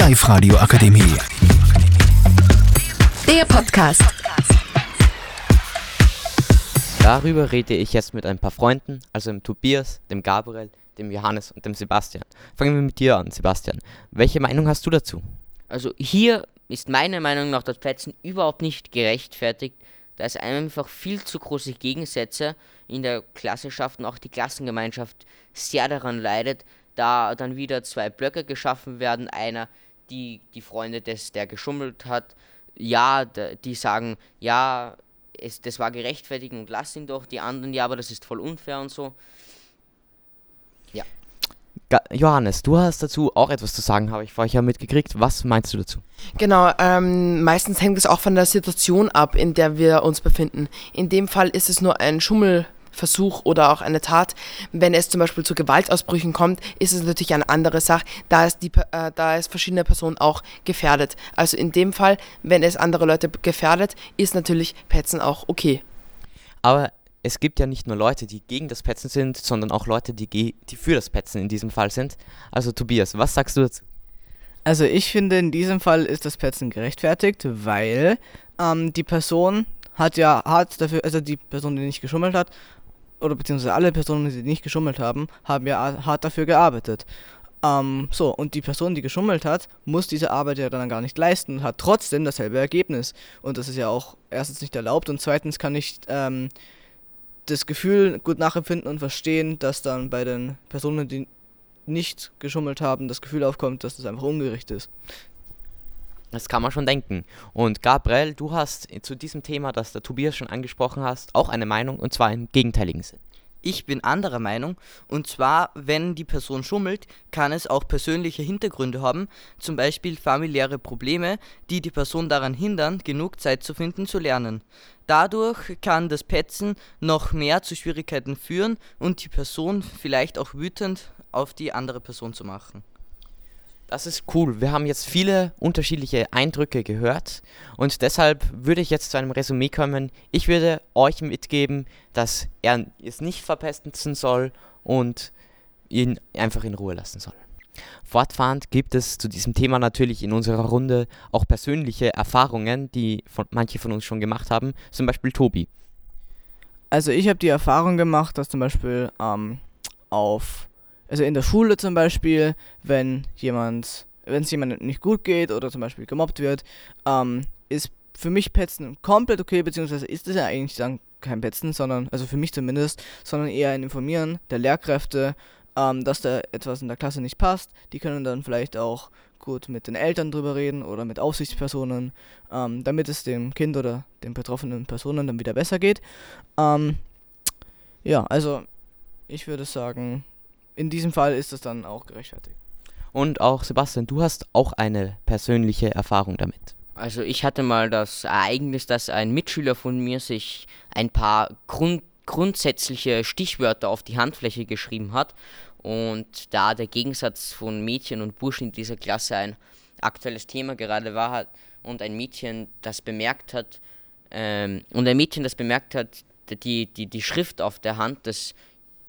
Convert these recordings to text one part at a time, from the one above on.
Live-Radio Akademie. Der Podcast. Darüber rede ich jetzt mit ein paar Freunden, also dem Tobias, dem Gabriel, dem Johannes und dem Sebastian. Fangen wir mit dir an, Sebastian. Welche Meinung hast du dazu? Also hier ist meiner Meinung nach das Plätzen überhaupt nicht gerechtfertigt, da es einfach viel zu große Gegensätze in der Klassenschaft und auch die Klassengemeinschaft sehr daran leidet, da dann wieder zwei Blöcke geschaffen werden. Einer, die, die Freunde des, der geschummelt hat, ja, die sagen, ja, es, das war gerechtfertigt und lass ihn doch. Die anderen, ja, aber das ist voll unfair und so. Ja. Johannes, du hast dazu auch etwas zu sagen, habe ich vorher mitgekriegt. Was meinst du dazu? Genau, ähm, meistens hängt es auch von der Situation ab, in der wir uns befinden. In dem Fall ist es nur ein Schummelversuch oder auch eine Tat. Wenn es zum Beispiel zu Gewaltausbrüchen kommt, ist es natürlich eine andere Sache, da es, die, äh, da es verschiedene Personen auch gefährdet. Also in dem Fall, wenn es andere Leute gefährdet, ist natürlich Petzen auch okay. Aber es gibt ja nicht nur Leute, die gegen das Petzen sind, sondern auch Leute, die, die für das Petzen in diesem Fall sind. Also Tobias, was sagst du dazu? Also ich finde, in diesem Fall ist das Petzen gerechtfertigt, weil ähm, die Person hat ja hart dafür, also die Person, die nicht geschummelt hat, oder beziehungsweise alle Personen, die nicht geschummelt haben, haben ja hart dafür gearbeitet. Ähm, so, und die Person, die geschummelt hat, muss diese Arbeit ja dann gar nicht leisten und hat trotzdem dasselbe Ergebnis. Und das ist ja auch erstens nicht erlaubt und zweitens kann ich ähm, das Gefühl gut nachempfinden und verstehen, dass dann bei den Personen, die nicht geschummelt haben, das Gefühl aufkommt, dass das einfach ungerecht ist. Das kann man schon denken. Und Gabriel, du hast zu diesem Thema, das der Tobias schon angesprochen hast, auch eine Meinung und zwar im gegenteiligen Sinn. Ich bin anderer Meinung. Und zwar, wenn die Person schummelt, kann es auch persönliche Hintergründe haben, zum Beispiel familiäre Probleme, die die Person daran hindern, genug Zeit zu finden zu lernen. Dadurch kann das Petzen noch mehr zu Schwierigkeiten führen und die Person vielleicht auch wütend auf die andere Person zu machen. Das ist cool. Wir haben jetzt viele unterschiedliche Eindrücke gehört und deshalb würde ich jetzt zu einem Resümee kommen. Ich würde euch mitgeben, dass er es nicht verpesten soll und ihn einfach in Ruhe lassen soll. Fortfahrend gibt es zu diesem Thema natürlich in unserer Runde auch persönliche Erfahrungen, die von, manche von uns schon gemacht haben, zum Beispiel Tobi. Also ich habe die Erfahrung gemacht, dass zum Beispiel ähm, auf also in der Schule zum Beispiel, wenn jemand, wenn es jemandem nicht gut geht oder zum Beispiel gemobbt wird, ähm, ist für mich Petzen komplett okay, beziehungsweise ist es ja eigentlich dann kein Petzen, sondern, also für mich zumindest, sondern eher ein Informieren der Lehrkräfte, ähm, dass da etwas in der Klasse nicht passt. Die können dann vielleicht auch gut mit den Eltern drüber reden oder mit Aufsichtspersonen, ähm, damit es dem Kind oder den betroffenen Personen dann wieder besser geht. Ähm, ja, also ich würde sagen, in diesem Fall ist es dann auch gerechtfertigt. Und auch Sebastian, du hast auch eine persönliche Erfahrung damit. Also ich hatte mal das Ereignis, dass ein Mitschüler von mir sich ein paar Grund grundsätzliche Stichwörter auf die Handfläche geschrieben hat und da der Gegensatz von Mädchen und Burschen in dieser Klasse ein aktuelles Thema gerade war hat und ein Mädchen das bemerkt hat ähm, und ein Mädchen das bemerkt hat, die, die, die Schrift auf der Hand des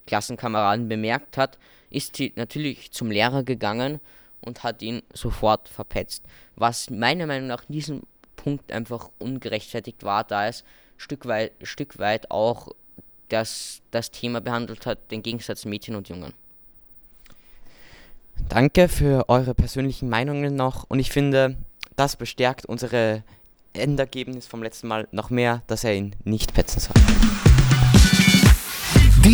Klassenkameraden bemerkt hat, ist sie natürlich zum Lehrer gegangen und hat ihn sofort verpetzt. Was meiner Meinung nach in diesem Punkt einfach ungerechtfertigt war, da es Stück weit, Stück weit auch das, das Thema behandelt hat, den Gegensatz Mädchen und Jungen. Danke für eure persönlichen Meinungen noch und ich finde, das bestärkt unsere Endergebnis vom letzten Mal noch mehr, dass er ihn nicht petzen soll.